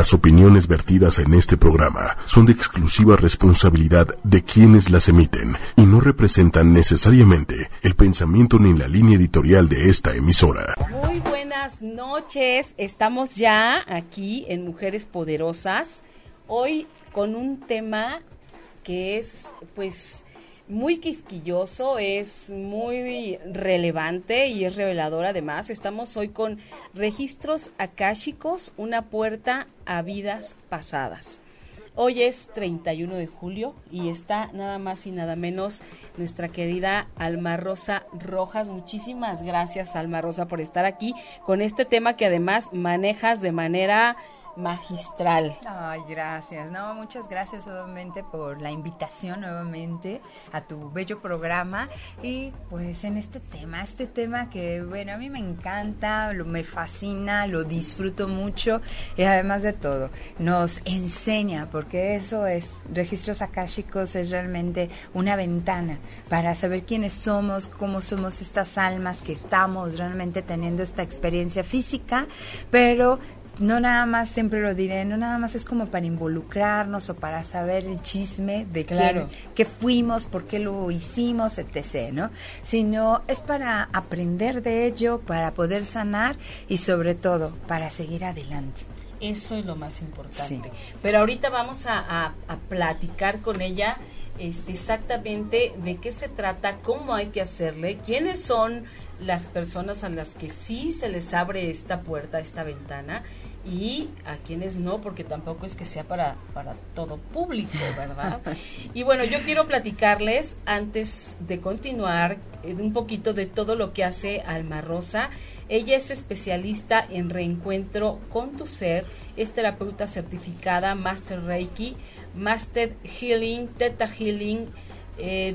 Las opiniones vertidas en este programa son de exclusiva responsabilidad de quienes las emiten y no representan necesariamente el pensamiento ni la línea editorial de esta emisora. Muy buenas noches, estamos ya aquí en Mujeres Poderosas, hoy con un tema que es pues muy quisquilloso, es muy relevante y es revelador además. Estamos hoy con registros akáshicos, una puerta a vidas pasadas. Hoy es 31 de julio y está nada más y nada menos nuestra querida Alma Rosa Rojas. Muchísimas gracias Alma Rosa por estar aquí con este tema que además manejas de manera magistral. Ay, gracias. No, muchas gracias nuevamente por la invitación nuevamente a tu bello programa y pues en este tema, este tema que bueno, a mí me encanta, lo, me fascina, lo disfruto mucho y además de todo, nos enseña porque eso es registros akáshicos es realmente una ventana para saber quiénes somos, cómo somos estas almas que estamos realmente teniendo esta experiencia física, pero no nada más, siempre lo diré, no nada más es como para involucrarnos o para saber el chisme de claro. qué, fuimos, por qué lo hicimos, etc., ¿no? Sino es para aprender de ello, para poder sanar y sobre todo para seguir adelante. Eso es lo más importante. Pero ahorita vamos a, a, platicar con ella este, exactamente de qué se trata, cómo hay que hacerle, quiénes son las personas a las que sí se les abre esta puerta, esta ventana, y a quienes no, porque tampoco es que sea para, para todo público, ¿verdad? y bueno, yo quiero platicarles, antes de continuar, eh, un poquito de todo lo que hace Alma Rosa. Ella es especialista en reencuentro con tu ser, es terapeuta certificada, Master Reiki, Master Healing, Theta Healing, eh,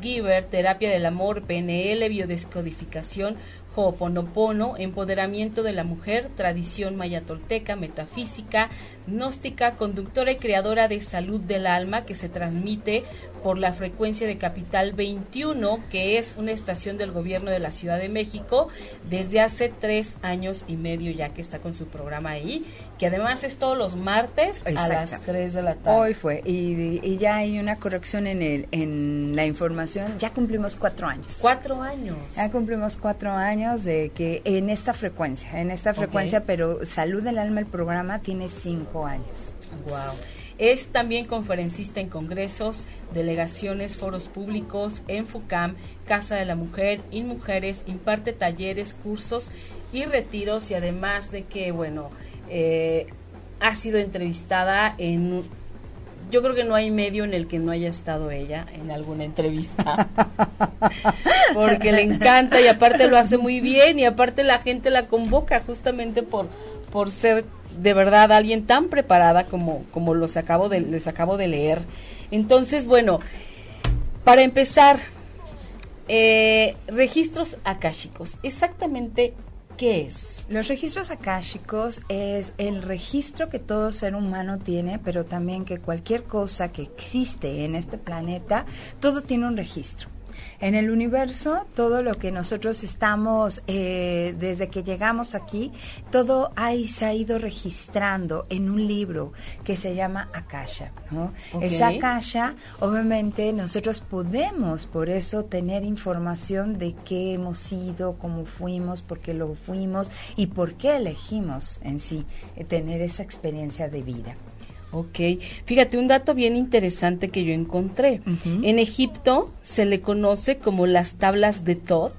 Giver, terapia del amor, PNL, biodescodificación, Ho'oponopono, empoderamiento de la mujer, tradición mayatolteca, metafísica, gnóstica, conductora y creadora de salud del alma que se transmite por la frecuencia de Capital 21, que es una estación del gobierno de la Ciudad de México desde hace tres años y medio ya que está con su programa ahí, que además es todos los martes a las 3 de la tarde. Hoy fue, y, y, ya hay una corrección en, el, en la información, ya cumplimos cuatro años. Cuatro años. Ya cumplimos cuatro años de que en esta frecuencia, en esta frecuencia, pero Salud del Alma, el programa, tiene cinco años. Wow. Es también conferencista en congresos, delegaciones, foros públicos, en FUCAM, Casa de la Mujer, y Mujeres, imparte talleres, cursos y retiros y además de que, bueno, eh, ha sido entrevistada en yo creo que no hay medio en el que no haya estado ella en alguna entrevista. Porque le encanta y aparte lo hace muy bien y aparte la gente la convoca justamente por, por ser de verdad alguien tan preparada como, como los acabo de, les acabo de leer. Entonces, bueno, para empezar, eh, registros akáshicos. Exactamente ¿Qué es? Los registros akáshicos es el registro que todo ser humano tiene, pero también que cualquier cosa que existe en este planeta, todo tiene un registro. En el universo, todo lo que nosotros estamos, eh, desde que llegamos aquí, todo ahí se ha ido registrando en un libro que se llama Akasha. ¿no? Esa Akasha, obviamente, nosotros podemos por eso tener información de qué hemos sido, cómo fuimos, por qué lo fuimos y por qué elegimos en sí eh, tener esa experiencia de vida. Ok, fíjate, un dato bien interesante que yo encontré. En Egipto se le conoce como las tablas de Tot,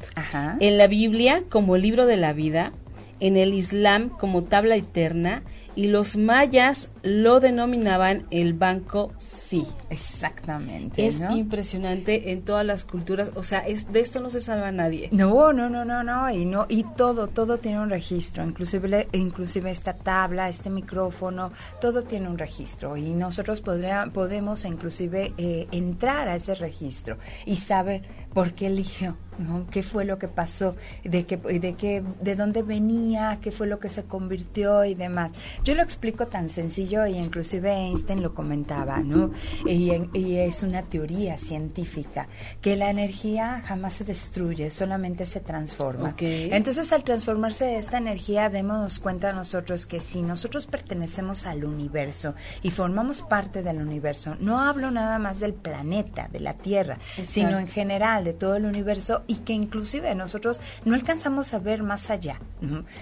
en la Biblia como el libro de la vida, en el Islam como tabla eterna y los mayas lo denominaban el banco sí. Exactamente. Es impresionante en todas las culturas, o sea, es de esto no se salva nadie. No, no, no, no, no, y no y todo, todo tiene un registro, inclusive inclusive esta tabla, este micrófono, todo tiene un registro y nosotros podemos inclusive eh, entrar a ese registro y saber por qué eligió ¿no? ¿Qué fue lo que pasó? ¿De qué, de qué, de dónde venía? ¿Qué fue lo que se convirtió y demás? Yo lo explico tan sencillo y inclusive Einstein lo comentaba, ¿no? Y, y es una teoría científica que la energía jamás se destruye, solamente se transforma. Entonces, al transformarse esta energía, démonos cuenta nosotros que si nosotros pertenecemos al universo y formamos parte del universo, no hablo nada más del planeta, de la Tierra, sino en general de todo el universo y que inclusive nosotros no alcanzamos a ver más allá.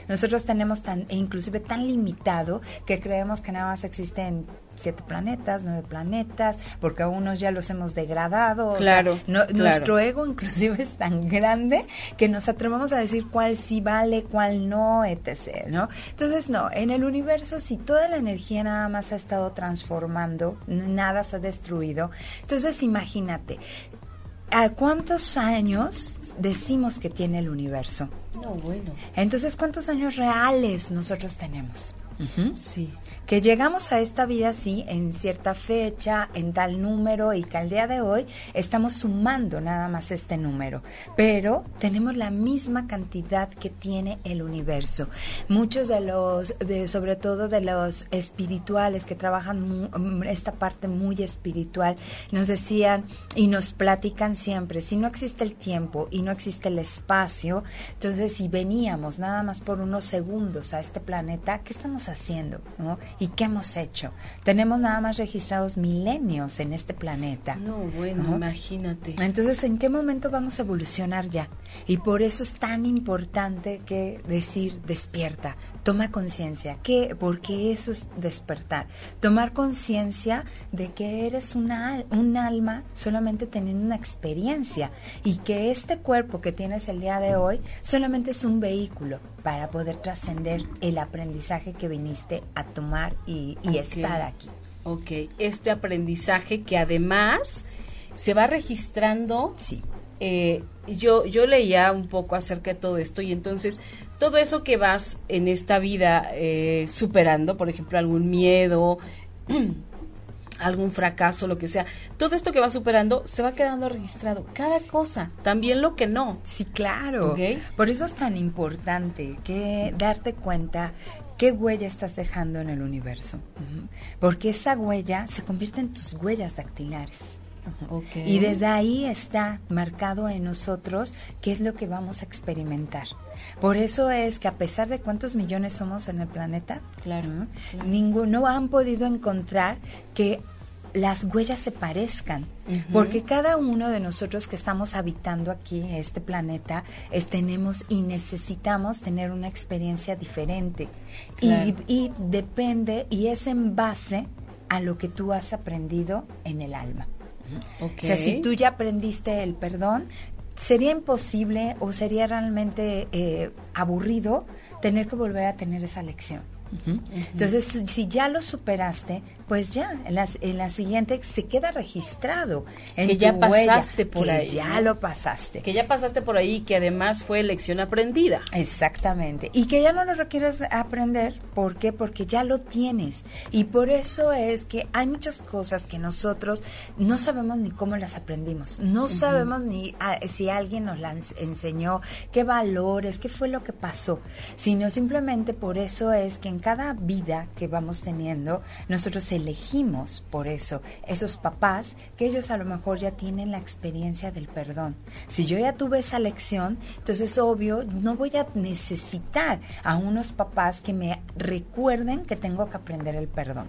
Nosotros tenemos tan, e inclusive tan limitado que creemos que nada más existen siete planetas, nueve planetas, porque a unos ya los hemos degradado. Claro, Nuestro ego inclusive es tan grande que nos atrevemos a decir cuál sí vale, cuál no, etc. ¿no? Entonces, no, en el universo, si toda la energía nada más ha estado transformando, nada se ha destruido, entonces imagínate, ¿a cuántos años decimos que tiene el universo? No, bueno. Entonces, ¿cuántos años reales nosotros tenemos? Sí que llegamos a esta vida sí en cierta fecha, en tal número y que al día de hoy estamos sumando nada más este número, pero tenemos la misma cantidad que tiene el universo. Muchos de los, de, sobre todo de los espirituales que trabajan mm, esta parte muy espiritual, nos decían y nos platican siempre, si no existe el tiempo y no existe el espacio, entonces si veníamos nada más por unos segundos a este planeta, ¿qué estamos haciendo? ¿no? ¿Y qué hemos hecho? Tenemos nada más registrados milenios en este planeta. No, bueno, imagínate. Entonces, ¿en qué momento vamos a evolucionar ya? Y por eso es tan importante que decir despierta, toma conciencia, que porque eso es despertar, tomar conciencia de que eres una, un alma solamente teniendo una experiencia y que este cuerpo que tienes el día de hoy solamente es un vehículo para poder trascender el aprendizaje que viniste a tomar y, estar aquí. Ok, este aprendizaje que además se va registrando. Sí. Eh, yo, yo leía un poco acerca de todo esto y entonces todo eso que vas en esta vida eh, superando, por ejemplo, algún miedo, algún fracaso, lo que sea, todo esto que vas superando se va quedando registrado, cada cosa, también lo que no. Sí, claro. Por eso es tan importante que darte cuenta qué huella estás dejando en el universo, porque esa huella se convierte en tus huellas dactilares. Y desde ahí está marcado en nosotros qué es lo que vamos a experimentar. Por eso es que a pesar de cuántos millones somos en el planeta, claro, ninguno han podido encontrar que las huellas se parezcan, porque cada uno de nosotros que estamos habitando aquí este planeta tenemos y necesitamos tener una experiencia diferente. Y, y depende y es en base a lo que tú has aprendido en el alma. O sea, si tú ya aprendiste el perdón, sería imposible o sería realmente eh, aburrido tener que volver a tener esa lección. Entonces, si ya lo superaste, pues ya, en la, en la siguiente se queda registrado. En que ya pasaste por que ahí. Ya lo pasaste. Que ya pasaste por ahí, que además fue lección aprendida. Exactamente. Y que ya no lo requieres aprender. ¿Por qué? Porque ya lo tienes. Y por eso es que hay muchas cosas que nosotros no sabemos ni cómo las aprendimos. No sabemos ni ah, si alguien nos las enseñó, qué valores, qué fue lo que pasó. Sino simplemente por eso es que en cada vida que vamos teniendo, nosotros elegimos por eso esos papás que ellos a lo mejor ya tienen la experiencia del perdón. Si yo ya tuve esa lección, entonces obvio no voy a necesitar a unos papás que me recuerden que tengo que aprender el perdón.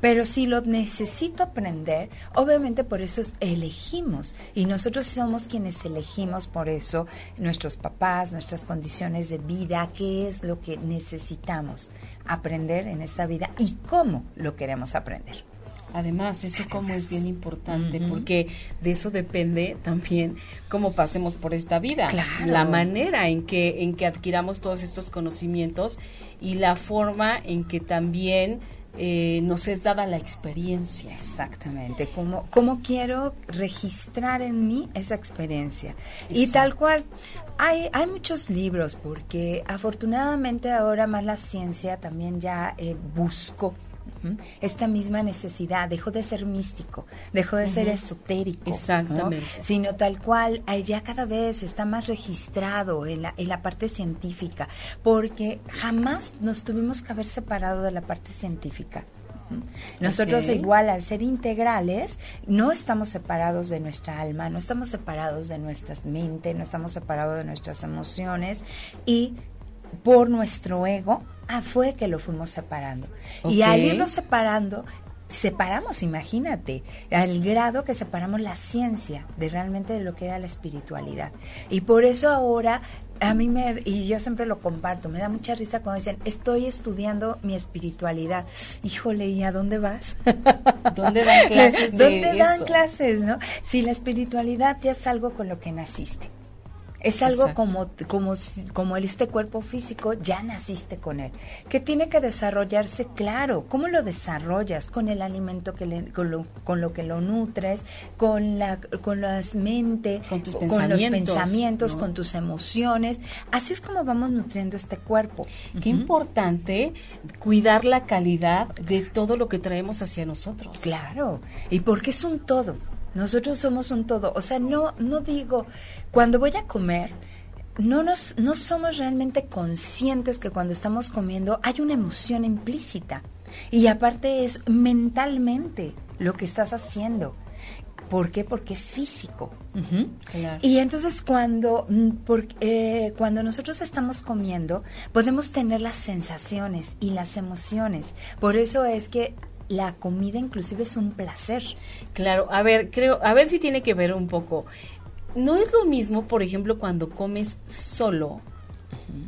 Pero si lo necesito aprender, obviamente por eso elegimos y nosotros somos quienes elegimos por eso nuestros papás, nuestras condiciones de vida, qué es lo que necesitamos aprender en esta vida y cómo lo queremos aprender. Además, eso como es bien importante, porque de eso depende también cómo pasemos por esta vida, la manera en que en que adquiramos todos estos conocimientos y la forma en que también eh, nos es dada la experiencia. Exactamente, como quiero registrar en mí esa experiencia. Y tal cual, hay, hay muchos libros porque afortunadamente ahora más la ciencia también ya eh, buscó esta misma necesidad, dejó de ser místico, dejó de ser esotérico. Exactamente. Sino tal cual, ya cada vez está más registrado en la, en la parte científica, porque jamás nos tuvimos que haber separado de la parte científica. Nosotros igual al ser integrales no estamos separados de nuestra alma, no estamos separados de nuestra mente, no estamos separados de nuestras emociones y por nuestro ego Ah, fue que lo fuimos separando. Y al irlo separando, separamos, imagínate, al grado que separamos la ciencia de realmente de lo que era la espiritualidad. Y por eso ahora a mí me, y yo siempre lo comparto, me da mucha risa cuando dicen, estoy estudiando mi espiritualidad. Híjole, ¿y a dónde vas? ¿Dónde dan clases? ¿Dónde dan clases, no? Si la espiritualidad ya es algo con lo que naciste. Es algo como, como, como este cuerpo físico, ya naciste con él. Que tiene que desarrollarse, claro. ¿Cómo lo desarrollas? Con el alimento que le, con, lo, con lo que lo nutres, con la con las mentes, con, tus con los pensamientos, con tus emociones. Así es como vamos nutriendo este cuerpo. Qué importante cuidar la calidad de todo lo que traemos hacia nosotros. Claro. Y porque es un todo. Nosotros somos un todo. O sea, no, no digo, cuando voy a comer, no, nos, no somos realmente conscientes que cuando estamos comiendo hay una emoción implícita. Y aparte es mentalmente lo que estás haciendo. ¿Por qué? Porque es físico. Y entonces cuando, mm, eh, cuando nosotros estamos comiendo, podemos tener las sensaciones y las emociones. Por eso es que la comida inclusive es un placer. Claro, a ver, creo, a ver si tiene que ver un poco. No es lo mismo, por ejemplo, cuando comes solo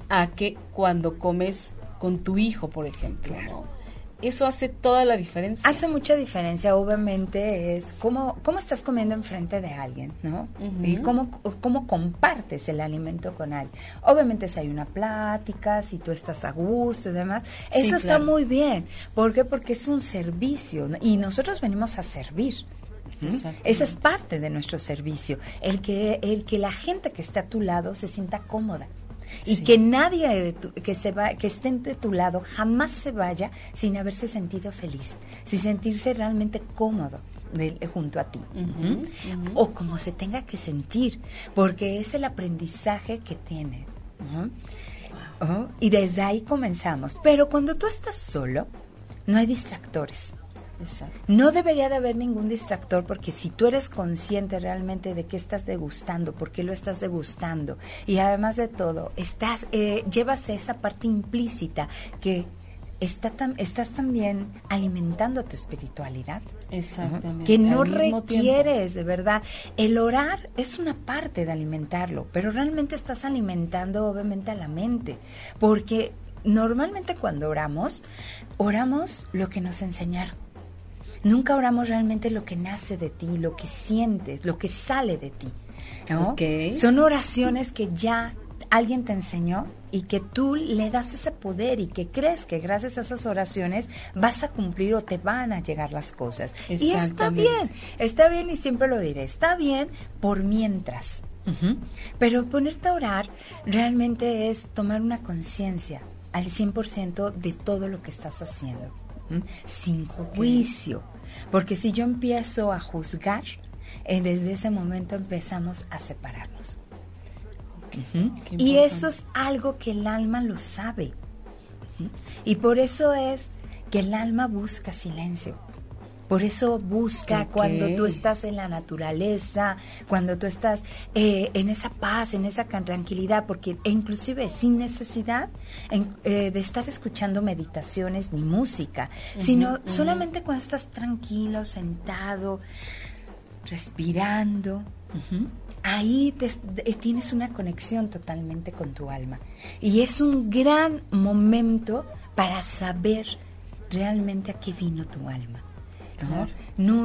a que cuando comes con tu hijo, por ejemplo, ¿no? Eso hace toda la diferencia. Hace mucha diferencia, obviamente, es cómo, cómo estás comiendo enfrente de alguien, ¿no? Y cómo, cómo compartes el alimento con alguien. Obviamente, si hay una plática, si tú estás a gusto y demás, eso está muy bien. ¿Por qué? Porque es un servicio y nosotros venimos a servir. Esa es parte de nuestro servicio, el que, el que la gente que está a tu lado se sienta cómoda y que nadie que se va que esté de tu lado jamás se vaya sin haberse sentido feliz, sin sentirse realmente cómodo. junto a ti. O como se tenga que sentir porque es el aprendizaje que tiene y desde ahí comenzamos. Pero cuando tú estás solo no hay distractores no debería de haber ningún distractor porque si tú eres consciente realmente de qué estás degustando, por qué lo estás degustando y además de todo, estás eh, llevas esa parte implícita que está estás también alimentando tu espiritualidad. Exactamente. Que no requieres, de verdad. El orar es una parte de alimentarlo, pero realmente estás alimentando obviamente a la mente, porque normalmente cuando oramos, oramos lo que nos enseñaron Nunca oramos realmente lo que nace de ti, lo que sientes, lo que sale de ti. ¿no? Son oraciones que ya alguien te enseñó y que tú le das ese poder y que crees que gracias a esas oraciones vas a cumplir o te van a llegar las cosas. Y está bien, está bien y siempre lo diré, está bien por mientras. Pero ponerte a orar realmente es tomar una conciencia al 100% de todo lo que estás haciendo sin juicio. Porque si yo empiezo a juzgar, eh, desde ese momento empezamos a separarnos. Y eso es algo que el alma lo sabe. Y por eso es que el alma busca silencio. Por eso busca cuando tú estás en la naturaleza, cuando tú estás eh, en esa paz, en esa tranquilidad, porque e inclusive sin necesidad eh, de estar escuchando meditaciones ni música, sino solamente cuando estás tranquilo, sentado, respirando. Ahí eh, tienes una conexión totalmente con tu alma. Y es un gran momento para saber realmente a qué vino tu alma. ¿No?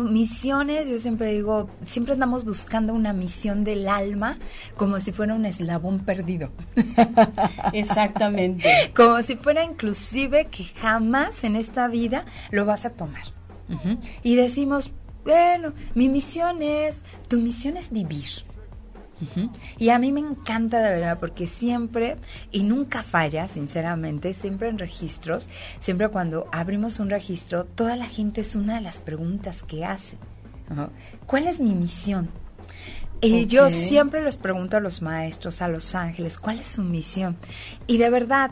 misiones, yo siempre digo, siempre andamos buscando una misión del alma como si fuera un eslabón perdido. Exactamente. como si fuera inclusive que jamás en esta vida lo vas a tomar. Y decimos, bueno, mi misión es, tu misión es vivir. Y a mí me encanta de verdad porque siempre, y nunca falla, sinceramente, siempre en registros, siempre cuando abrimos un registro, toda la gente es una de las preguntas que hace. ¿Cuál es mi misión? Y yo siempre les pregunto a los maestros, a los ángeles, ¿cuál es su misión? Y de verdad,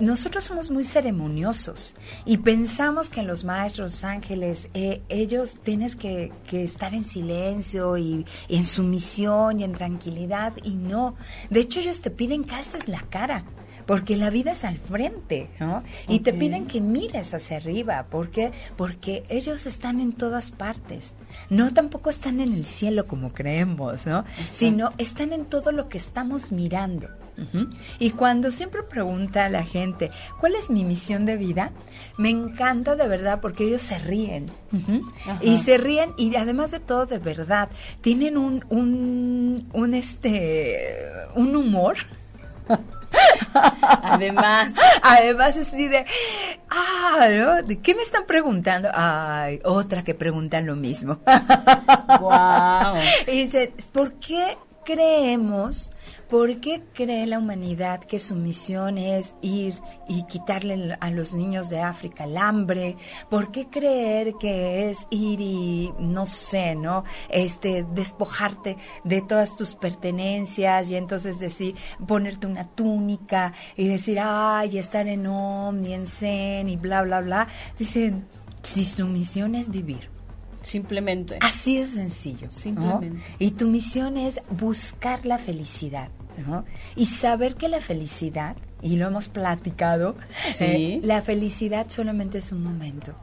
nosotros somos muy ceremoniosos y pensamos que los maestros ángeles, eh, ellos tienes que, estar en silencio y, en sumisión y en tranquilidad y no. De hecho, ellos te piden que alces la cara porque la vida es al frente, ¿no? Y te piden que mires hacia arriba, ¿por qué? Porque ellos están en todas partes. No tampoco están en el cielo como creemos, ¿no? Sino están en todo lo que estamos mirando. Y cuando siempre pregunta a la gente, ¿cuál es mi misión de vida? Me encanta de verdad porque ellos se ríen. Y se ríen y además de todo de verdad, tienen un, un, un este, un humor. Además. Además, así de, ah, ¿no? ¿De qué me están preguntando? Ay, otra que pregunta lo mismo. Wow. Y dice, ¿por qué creemos ¿Por qué cree la humanidad que su misión es ir y quitarle a los niños de África el hambre? ¿Por qué creer que es ir y, no sé, ¿no? Este, despojarte de todas tus pertenencias y entonces decir, ponerte una túnica y decir, ay, estar en Om en Zen y bla, bla, bla? Dicen, si su misión es vivir Simplemente. Así es sencillo. Simplemente. Y tu misión es buscar la felicidad. Y saber que la felicidad, y lo hemos platicado, eh, la felicidad solamente es un momento,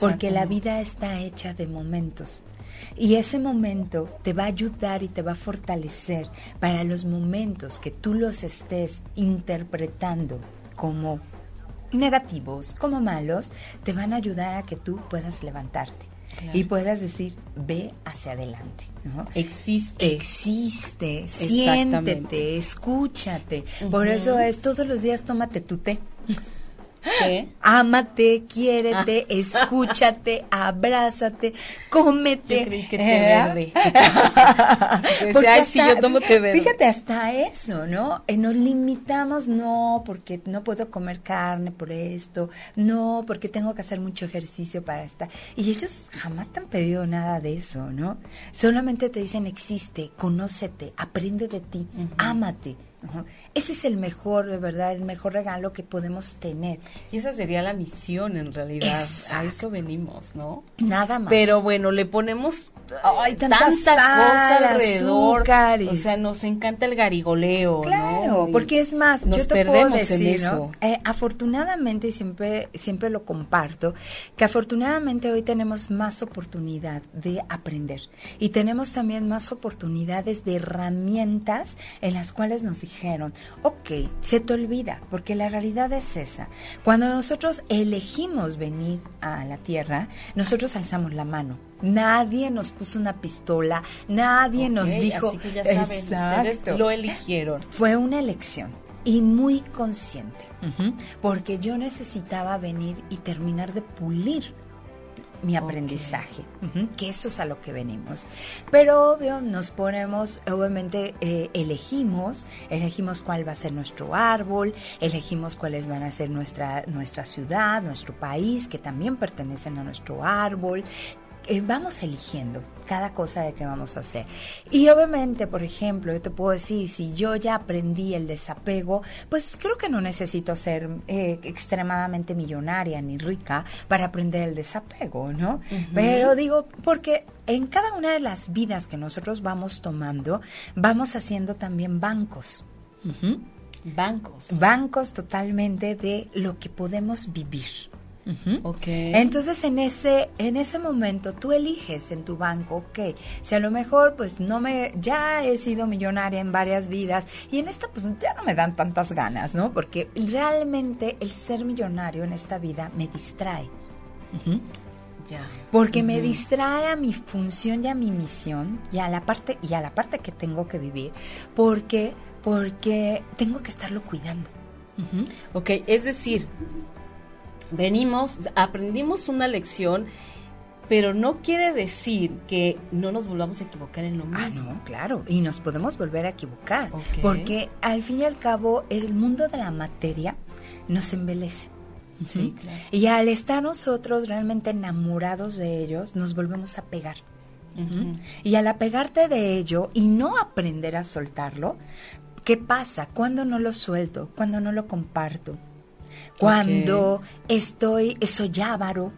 porque la vida está hecha de momentos. Y ese momento te va a ayudar y te va a fortalecer para los momentos que tú los estés interpretando como negativos, como malos, te van a ayudar a que tú puedas levantarte y puedas decir, ve hacia adelante. Existe. Existe, siéntete, escúchate. Por eso es todos los días tómate tu té. ¿Qué? Ámate, quiérete, ah. escúchate, abrázate, cómete. Yo creí que verde. porque Ay, sí, yo tomo té verde. Fíjate, hasta eso, ¿no? Eh, nos limitamos, no, porque no puedo comer carne por esto, no, porque tengo que hacer mucho ejercicio para estar. Y ellos jamás te han pedido nada de eso, ¿no? Solamente te dicen existe, conócete, aprende de ti, ámate. Ese es el mejor, de verdad, el mejor regalo que podemos tener. Y esa sería la misión en realidad. A eso venimos, ¿no? Nada más. Pero bueno, le ponemos tanta, cosa alrededor. o sea, nos encanta el garigoleo. Claro, porque es más, nos yo te perdemos puedo decir, en eso. Eh, afortunadamente, siempre, siempre lo comparto, que afortunadamente hoy tenemos más oportunidad de aprender. Y tenemos también más oportunidades de herramientas en las cuales nos dijeron, ok, se te olvida, porque la realidad es esa. Cuando nosotros elegimos venir a la Tierra, nosotros alzamos la mano. Nadie nos puso una pistola, nadie nos dijo. Así que ya saben, ustedes lo eligieron. Fue una elección y muy consciente, porque yo necesitaba venir y terminar de pulir mi aprendizaje, que eso es a lo que venimos. Pero obvio, nos ponemos, obviamente eh, elegimos, elegimos cuál va a ser nuestro árbol, elegimos cuáles van a ser nuestra, nuestra ciudad, nuestro país, que también pertenecen a nuestro árbol, eh, vamos eligiendo cada cosa de que vamos a hacer. Y obviamente, por ejemplo, yo te puedo decir, si yo ya aprendí el desapego, pues creo que no necesito ser eh, extremadamente millonaria ni rica para aprender el desapego, ¿no? Pero digo, porque en cada una de las vidas que nosotros vamos tomando, vamos haciendo también bancos. Bancos. Bancos totalmente de lo que podemos vivir. Okay. Entonces en ese en ese momento tú eliges en tu banco, ok, si a lo mejor pues no me ya he sido millonaria en varias vidas y en esta pues ya no me dan tantas ganas, ¿no? Porque realmente el ser millonario en esta vida me distrae. Ya. Porque me distrae a mi función y a mi misión y a la parte y a la parte que tengo que vivir, porque porque tengo que estarlo cuidando. Ok, es decir, venimos, aprendimos una lección pero no quiere decir que no nos volvamos a equivocar en lo Ah, mismo. no, claro, y nos podemos volver a equivocar, porque al fin y al cabo el mundo de la materia nos embelece. Sí, claro. Y al estar nosotros realmente enamorados de ellos, nos volvemos a pegar. Y al apegarte de ello y no aprender a soltarlo, ¿qué pasa? Cuando no lo suelto, cuando no lo comparto, cuando estoy sollávaro,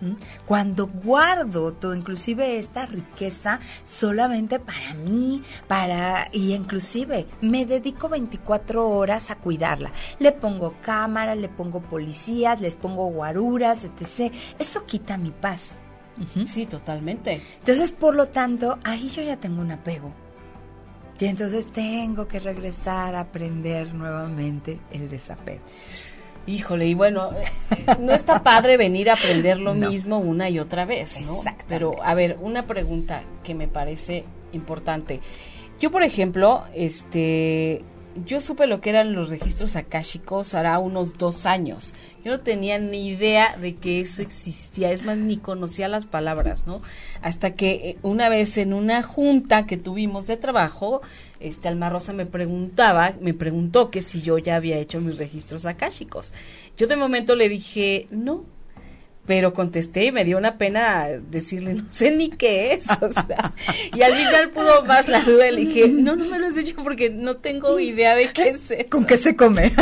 ¿m? cuando guardo todo, inclusive esta riqueza solamente para mí, para y inclusive me dedico 24 horas a cuidarla. Le pongo cámaras, le pongo policías, les pongo guaruras, etc. Eso quita mi paz. Sí, totalmente. Entonces, por lo tanto, ahí yo ya tengo un apego. Y entonces tengo que regresar a aprender nuevamente el desapego. Híjole, y bueno, no está padre venir a aprender lo No. mismo una y otra vez, ¿no? Pero, a ver, una pregunta que me parece importante. Yo, por ejemplo, este, yo supe lo que eran los registros akáshicos hará unos dos años. Yo no tenía ni idea de que eso existía, es más, ni conocía las palabras, ¿no? Hasta que eh, una vez en una junta que tuvimos de trabajo, este Alma Rosa me preguntaba, me preguntó que si yo ya había hecho mis registros akáshicos. Yo de momento le dije, no, pero contesté y me dio una pena decirle, no sé ni qué es. O sea, y al final pudo más la duda y le dije, no, no me lo has dicho porque no tengo idea de qué es eso. ¿Con qué se come?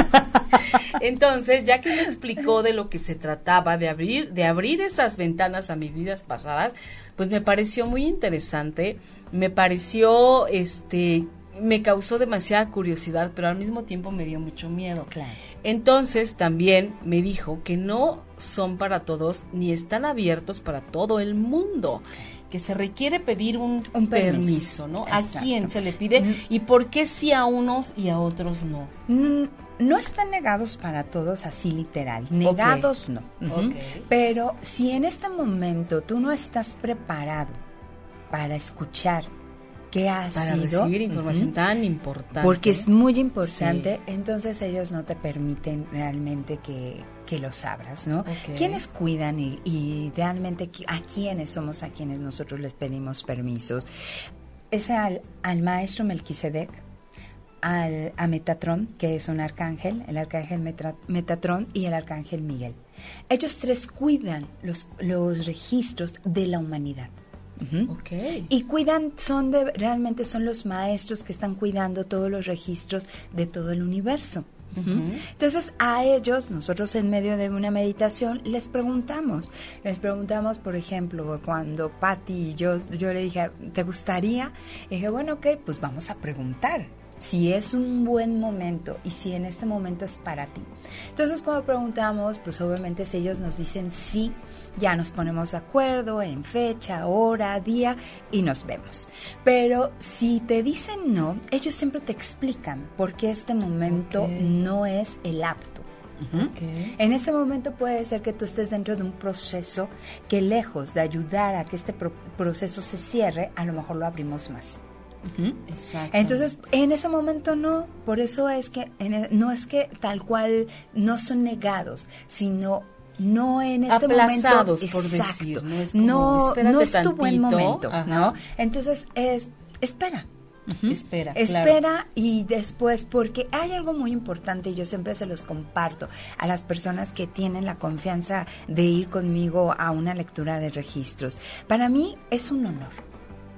Entonces, ya que me explicó de lo que se trataba, de abrir, de abrir esas ventanas a mis vidas pasadas, pues me pareció muy interesante, me pareció, este, me causó demasiada curiosidad, pero al mismo tiempo me dio mucho miedo. Claro. Entonces también me dijo que no son para todos ni están abiertos para todo el mundo, que se requiere pedir un, Un permiso. permiso, ¿no? ¿A quién se le pide Mm. y por qué sí a unos y a otros no? Mm, No están negados para todos así literal. Negados no. Pero si en este momento tú no estás preparado para escuchar qué ha Para sido, recibir información tan importante. porque es muy importante, entonces ellos no te permiten realmente que, que los abras, ¿no? Ok. ¿Quiénes cuidan y, y realmente a quiénes somos a quienes nosotros les pedimos permisos? Es al, al maestro Melquisedec, al, a Metatron, que es un arcángel, el arcángel Metra- Metatron y el arcángel Miguel. Ellos tres cuidan los, los registros de la humanidad. Ujú. Ok. Y cuidan, son de, realmente son los maestros que están cuidando todos los registros de todo el universo. Entonces a ellos, nosotros en medio de una meditación, les preguntamos. Les preguntamos, por ejemplo, cuando Patti y yo, yo le dije, ¿te gustaría? Y dije, bueno, ok, pues vamos a preguntar si es un buen momento y si en este momento es para ti. Entonces cuando preguntamos, pues obviamente si ellos nos dicen sí, ya nos ponemos de acuerdo en fecha, hora, día y nos vemos. Pero si te dicen no, ellos siempre te explican por qué este momento no es el apto. En ese momento puede ser que tú estés dentro de un proceso que lejos de ayudar a que este pro- proceso se cierre, a lo mejor lo abrimos más. Exacto. Entonces, en ese momento no, por eso es que en e- no es que tal cual no son negados, sino no en este Aplazados, momento por Exacto. decir, no es como, no, no es tu buen momento, ajá. ¿no? Entonces es espera. Espera, Espera claro. y después, porque hay algo muy importante y yo siempre se los comparto a las personas que tienen la confianza de ir conmigo a una lectura de registros. Para mí es un honor.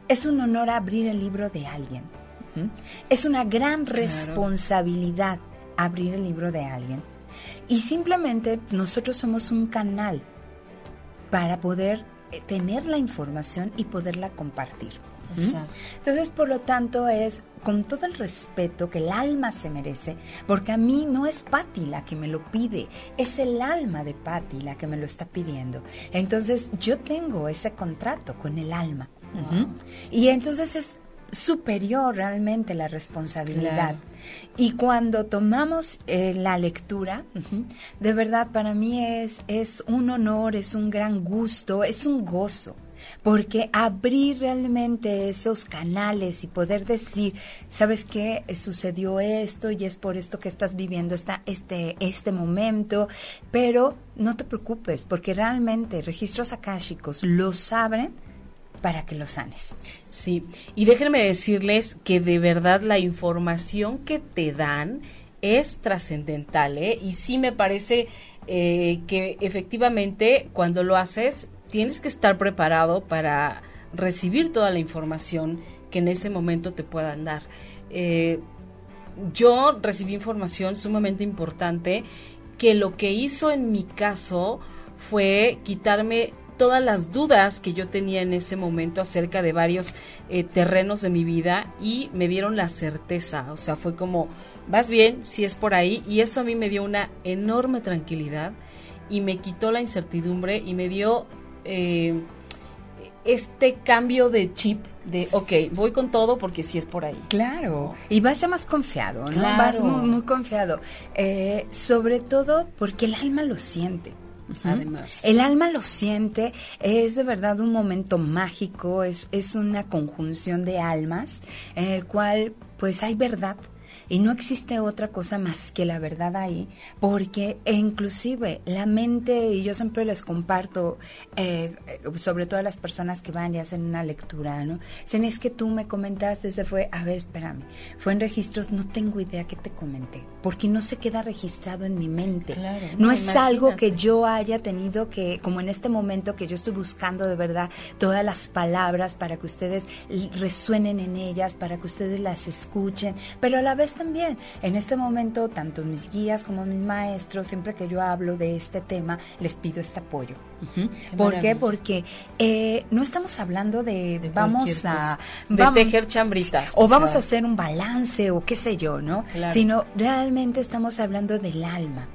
Es un honor abrir el libro de alguien. Es una gran responsabilidad abrir el libro de alguien. Y simplemente nosotros somos un canal para poder eh, tener la información y poderla compartir. Exacto. Entonces, por lo tanto, es con todo el respeto que el alma se merece, porque a mí no es Patti la que me lo pide, es el alma de Patti la que me lo está pidiendo. Entonces, yo tengo ese contrato con el alma. Y entonces es superior realmente la responsabilidad. Y cuando tomamos eh, la lectura, de verdad para mí es, es un honor, es un gran gusto, es un gozo porque abrir realmente esos canales y poder decir, ¿sabes qué? Sucedió esto y es por esto que estás viviendo esta, este, este momento, pero no te preocupes, porque realmente registros akáshicos los abren para que los sanes. Sí, y déjenme decirles que de verdad la información que te dan es trascendental, ¿eh? Y sí me parece eh, que efectivamente cuando lo haces tienes que estar preparado para recibir toda la información que en ese momento te puedan dar. Eh, yo recibí información sumamente importante que lo que hizo en mi caso fue quitarme todas las dudas que yo tenía en ese momento acerca de varios eh, terrenos de mi vida y me dieron la certeza, o sea, fue como, vas bien, si es por ahí, y eso a mí me dio una enorme tranquilidad y me quitó la incertidumbre y me dio eh, este cambio de chip de, ok, voy con todo porque si es por ahí. Claro, y vas ya más confiado, ¿no? Vas muy, confiado. Eh, sobre todo porque el alma lo siente. Además. El alma lo siente, es de verdad un momento mágico, es, es una conjunción de almas en el cual pues hay verdad, y no existe otra cosa más que la verdad ahí, porque inclusive la mente, y yo siempre les comparto, eh, sobre todo a las personas que van y hacen una lectura, ¿no? Dicen, es que tú me comentaste, se fue, a ver, espérame, fue en registros, no tengo idea qué te comenté, porque no se queda registrado en mi mente. no, es algo que yo haya tenido que, como en este momento que yo estoy buscando de verdad todas las palabras para que ustedes resuenen en ellas, para que ustedes las escuchen, pero a la vez también. En este momento, tanto mis guías como mis maestros, siempre que yo hablo de este tema, les pido este apoyo. ¿Por qué? Porque eh, no estamos hablando de, vamos a... De tejer chambritas. O, vamos a hacer un balance o qué sé yo, ¿no? Sino realmente estamos hablando del alma.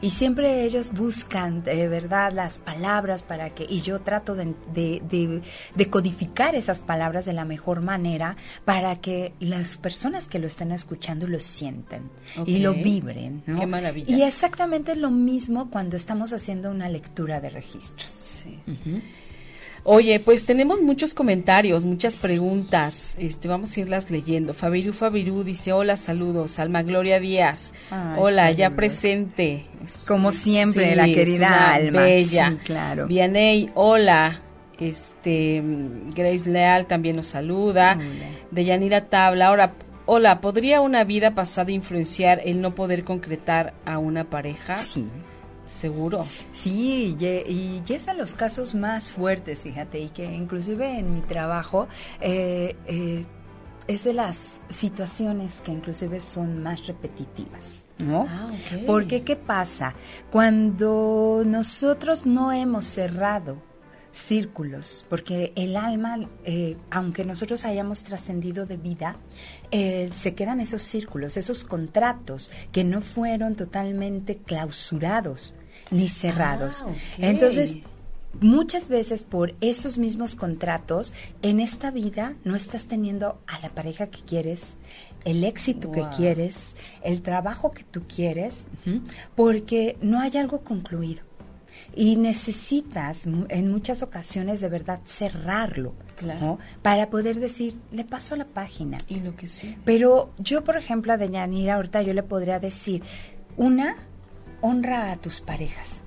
Y siempre ellos buscan de verdad las palabras para que, y yo trato de, de, codificar esas palabras de la mejor manera para que las personas que lo estén escuchando lo sienten y lo vibren. Qué maravilla. Y exactamente lo mismo cuando estamos haciendo una lectura de registros. Sí. Oye, pues tenemos muchos comentarios, muchas preguntas. Este, vamos a irlas leyendo. Fabiru Fabiru dice, hola, saludos. Alma Gloria Díaz, hola, ya presente. Como siempre, la querida Alma. Bella. Sí, claro. Vianey, hola. Este, Grace Leal también nos saluda. De Yanira Tabla, ahora, hola, ¿podría una vida pasada influenciar el no poder concretar a una pareja? Sí. Seguro. Sí, y, y es a los casos más fuertes, fíjate, y que inclusive en mi trabajo eh, eh, es de las situaciones que inclusive son más repetitivas. ¿No? Ah, Porque ¿qué pasa? Cuando nosotros no hemos cerrado círculos, porque el alma, eh, aunque nosotros hayamos trascendido de vida, se quedan esos círculos, esos contratos que no fueron totalmente clausurados ni cerrados. Ah, Entonces, muchas veces por esos mismos contratos, en esta vida no estás teniendo a la pareja que quieres, el éxito que quieres, el trabajo que tú quieres, porque no hay algo concluido. Y necesitas en muchas ocasiones de verdad cerrarlo, Para poder decir, le paso a la página. Y lo que sí. Pero yo, por ejemplo, a Deñanira, ahorita yo le podría decir, una, honra a tus parejas.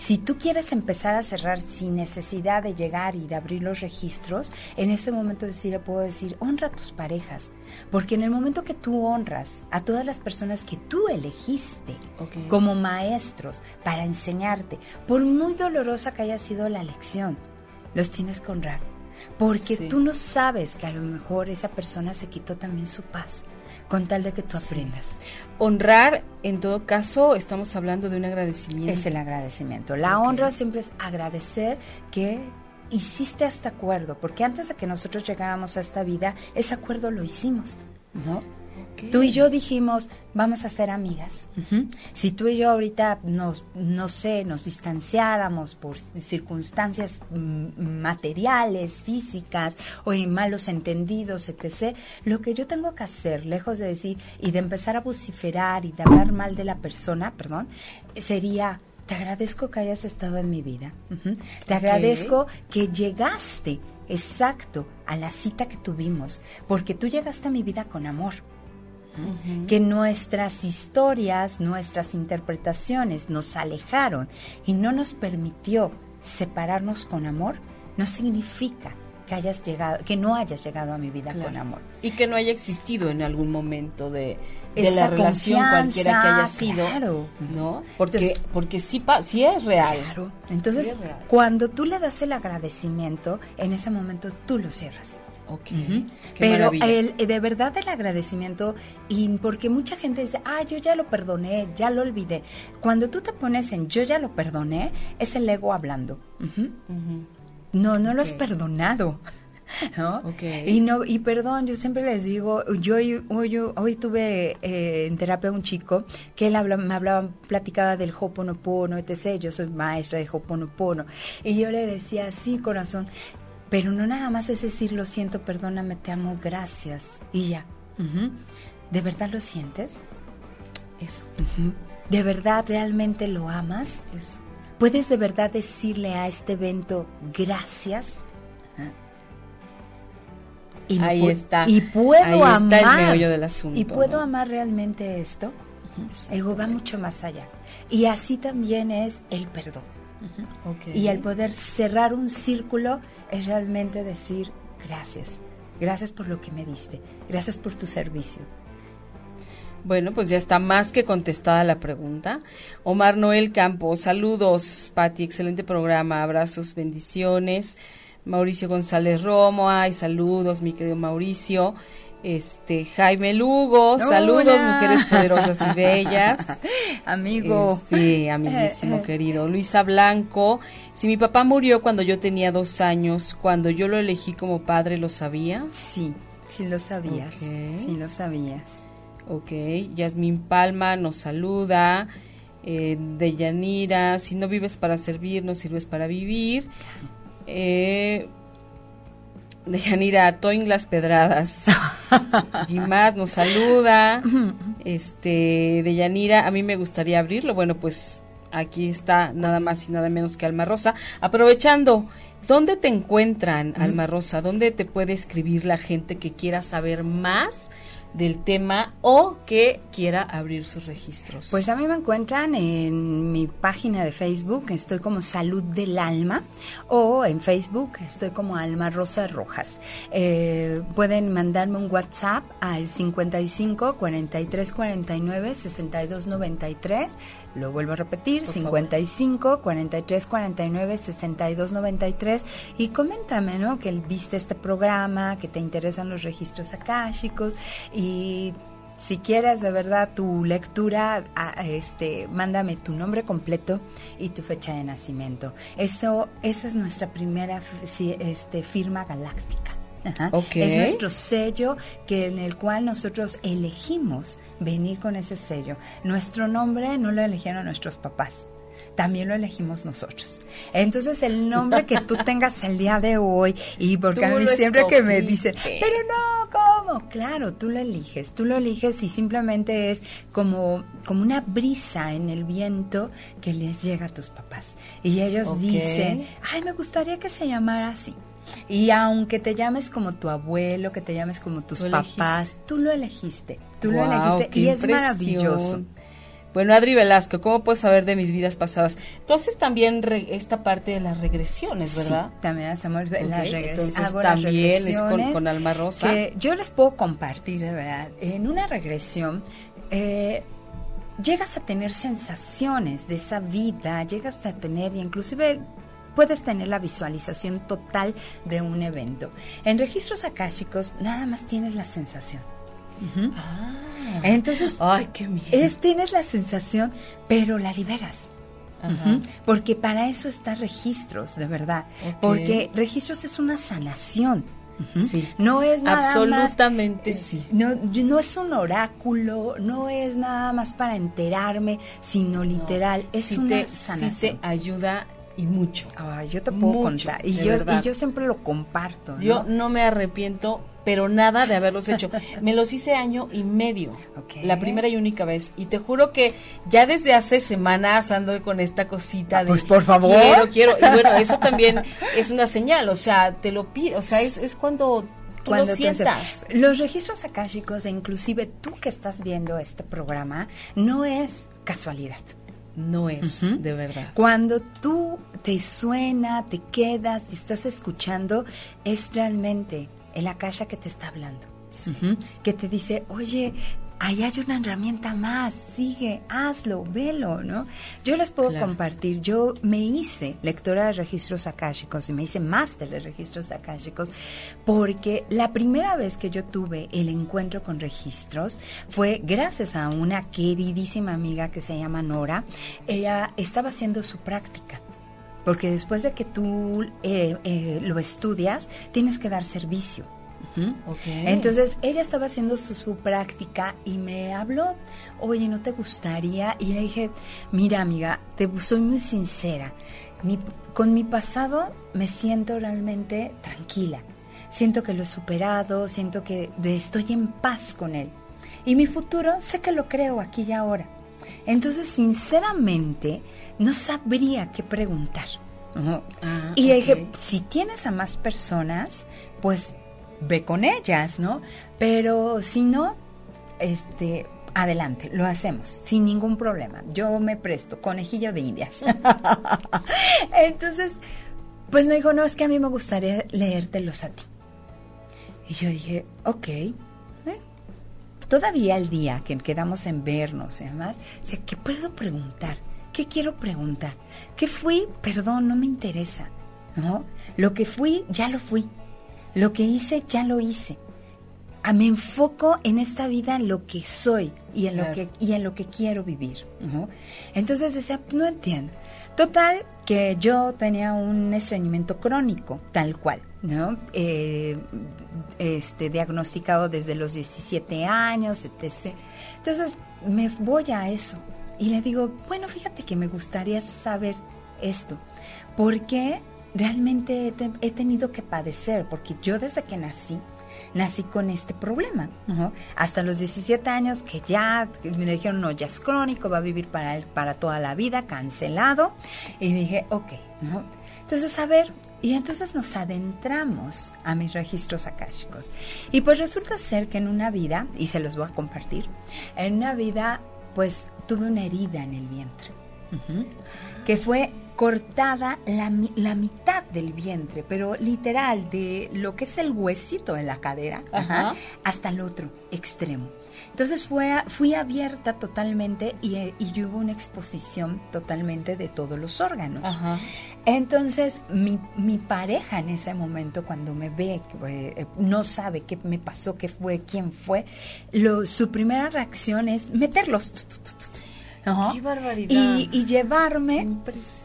Si tú quieres empezar a cerrar sin necesidad de llegar y de abrir los registros, en ese momento sí le puedo decir, honra a tus parejas. Porque en el momento que tú honras a todas las personas que tú elegiste como maestros para enseñarte, por muy dolorosa que haya sido la lección, los tienes que honrar. Porque tú no sabes que a lo mejor esa persona se quitó también su paz con tal de que tú aprendas. Honrar, en todo caso, estamos hablando de un agradecimiento. Es el agradecimiento. La honra siempre es agradecer que hiciste este acuerdo, porque antes de que nosotros llegáramos a esta vida, ese acuerdo lo hicimos, ¿no? Tú y yo dijimos, vamos a ser amigas. Si tú y yo ahorita nos, no sé, nos distanciáramos por circunstancias mm, materiales, físicas o en malos entendidos, etc., lo que yo tengo que hacer, lejos de decir y de empezar a vociferar y de hablar mal de la persona, perdón, sería te agradezco que hayas estado en mi vida. Te agradezco que llegaste exacto a la cita que tuvimos, porque tú llegaste a mi vida con amor. Que nuestras historias, nuestras interpretaciones nos alejaron y no nos permitió separarnos con amor, no significa que hayas llegado, que no hayas llegado a mi vida con amor. Y que no haya existido en algún momento de, la relación cualquiera que haya sido, claro. ¿no? Porque porque sí sí es real. Claro. Entonces, cuando tú le das el agradecimiento, en ese momento tú lo cierras. Okay. Pero el, de verdad el agradecimiento, y porque mucha gente dice, ah, yo ya lo perdoné, ya lo olvidé. Cuando tú te pones en yo ya lo perdoné, es el ego hablando. No, no lo has perdonado. ¿no? Y no y perdón, yo siempre les digo, yo hoy, hoy tuve eh, en terapia un chico que él me hablaba, platicaba del Hoponopono, etc. Yo soy maestra de Hoponopono y yo le decía, sí, corazón, pero no nada más es decir, lo siento, perdóname, te amo, gracias y ya. ¿De verdad lo sientes? Eso. ¿De verdad realmente lo amas? Eso. ¿Puedes de verdad decirle a este evento gracias? Y Ahí está. Y puedo amar. el meollo del asunto. Y puedo amar realmente esto. Ego va mucho más allá. Y así también es el perdón. Y el poder cerrar un círculo es realmente decir gracias. Gracias por lo que me diste. Gracias por tu servicio. Bueno, pues ya está más que contestada la pregunta. Omar Noel Campos, saludos, Pati, excelente programa, abrazos, bendiciones. Mauricio González Romo, ay, saludos, mi querido Mauricio. Este, Jaime Lugo, saludos, mujeres poderosas y bellas. Amigo. Eh, sí, amiguísimo querido. Luisa Blanco, si mi papá murió cuando yo tenía dos años, cuando yo lo elegí como padre, ¿lo sabía? Sí, sí lo sabías. Sí lo sabías. Ok, Yasmín Palma nos saluda. Eh, de Yanira, si no vives para servir, no sirves para vivir. Eh, de Yanira, Toin las Pedradas. Jimad nos saluda. Este, de Yanira, a mí me gustaría abrirlo. Bueno, pues aquí está nada más y nada menos que Alma Rosa. Aprovechando, ¿dónde te encuentran, Alma Rosa? ¿Dónde te puede escribir la gente que quiera saber más del tema o que quiera abrir sus registros? Pues a mí me encuentran en mi página de Facebook, estoy como Salud del Alma, o en Facebook estoy como Alma Rosa Rojas. Eh, pueden mandarme un WhatsApp al 55 43 49 62 93. Lo vuelvo a repetir, 55 43 49 62 93 y coméntame, ¿no? Que viste este programa, que te interesan los registros akáshicos y si quieres de verdad tu lectura, este, mándame tu nombre completo y tu fecha de nacimiento. Eso, esa es nuestra primera este, firma galáctica. Es nuestro sello que en el cual nosotros elegimos venir con ese sello. Nuestro nombre no lo eligieron nuestros papás, también lo elegimos nosotros. Entonces el nombre que tú tengas el día de hoy y porque a mí siempre que me dicen, pero no, ¿cómo? Claro, tú lo eliges, tú lo eliges y simplemente es como, como una brisa en el viento que les llega a tus papás. Y ellos dicen, ay, me gustaría que se llamara así. Y aunque te llames como tu abuelo, que te llames como tus papás, tú lo elegiste, tú lo elegiste y es maravilloso. Bueno, Adri Velasco, ¿cómo puedes saber de mis vidas pasadas? Tú haces también esta parte de las regresiones, ¿verdad? Sí, también hacemos las regresiones. Entonces también es con, Alma Rosa. yo les puedo compartir, de verdad. En una regresión, eh, llegas a tener sensaciones de esa vida, llegas a tener, inclusive puedes tener la visualización total de un evento. En registros akáshicos nada más tienes la sensación. Ah, Entonces, ay, qué es, tienes la sensación, pero la liberas. Porque para eso está registros, de verdad. Porque registros es una sanación. Sí. No es nada Absolutamente más, sí. No, no es un oráculo, no es nada más para enterarme, sino literal, es sí una te, sanación. sí te ayuda y mucho. Ay, yo te puedo Mucho, contar. Y yo, y yo siempre lo comparto. ¿no? Yo no me arrepiento, pero nada de haberlos hecho. Me los hice año y medio. Ok. La primera y única vez. Y te juro que ya desde hace semanas ando con esta cosita Ah, de. pues, por favor. Quiero, quiero. Y bueno, eso también es una señal. O sea, te lo pido. O sea, es, es cuando tú Cuando lo sientas. Los registros akáshicos, e inclusive tú que estás viendo este programa, no es casualidad. No es, de verdad. Cuando tú te suena, te quedas y estás escuchando, es realmente el akasha que te está hablando. Que te dice, oye, ahí hay una herramienta más, sigue, hazlo, velo, ¿no? Yo les puedo Claro. compartir, yo me hice lectora de registros akáshicos y me hice máster de registros akáshicos porque la primera vez que yo tuve el encuentro con registros fue gracias a una queridísima amiga que se llama Nora. Ella estaba haciendo su práctica. Porque después de que tú eh, eh, lo estudias, tienes que dar servicio. Ujú. Ok. Entonces ella estaba haciendo su, su práctica y me habló, oye, ¿no te gustaría? Y le dije, mira amiga, te soy muy sincera, mi- con mi pasado me siento realmente tranquila, siento que lo he superado, siento que estoy en paz con él. Y mi futuro sé que lo creo aquí y ahora. Entonces, sinceramente, no sabría qué preguntar. Ah, y le dije, si tienes a más personas, pues ve con ellas, ¿no? Pero si no, este, adelante, lo hacemos, sin ningún problema. Yo me presto, conejillo de indias. Entonces, pues me dijo, no, es que a mí me gustaría leértelos a ti. Y yo dije, ok. ¿eh? Todavía el día que quedamos en vernos y demás, decía, ¿qué puedo preguntar? ¿Qué quiero preguntar? ¿Qué fui? Perdón, no me interesa. ¿no? Lo que fui, ya lo fui. Lo que hice, ya lo hice. Ah, me enfoco en esta vida en lo que soy y en lo que y en lo que quiero vivir. ¿no? Entonces decía, no entiendo. Total que yo tenía un estreñimiento crónico, tal cual, ¿no? Eh, este diagnosticado desde los 17 años, etc. Entonces me voy a eso y le digo, bueno, fíjate que me gustaría saber esto, porque realmente he, te- he tenido que padecer, porque yo desde que nací nací con este problema. Hasta los 17 años que ya me dijeron, no, ya es crónico, va a vivir para, él para toda la vida, cancelado. Y dije, ok, ¿no? Entonces, a ver, y entonces nos adentramos a mis registros akáshicos. Y pues resulta ser que en una vida, y se los voy a compartir, en una vida, pues tuve una herida en el vientre. Que fue cortada la, la mitad del vientre, pero literal, de lo que es el huesito en la cadera Ajá. ajá, hasta el otro extremo. Entonces fue, fui abierta totalmente y, eh, y yo hubo una exposición totalmente de todos los órganos. Ajá. Entonces, mi, mi pareja en ese momento, cuando me ve, eh, no sabe qué me pasó, qué fue, quién fue, lo, su primera reacción es meterlos. Ajá. ¡Qué barbaridad! Y, y llevarme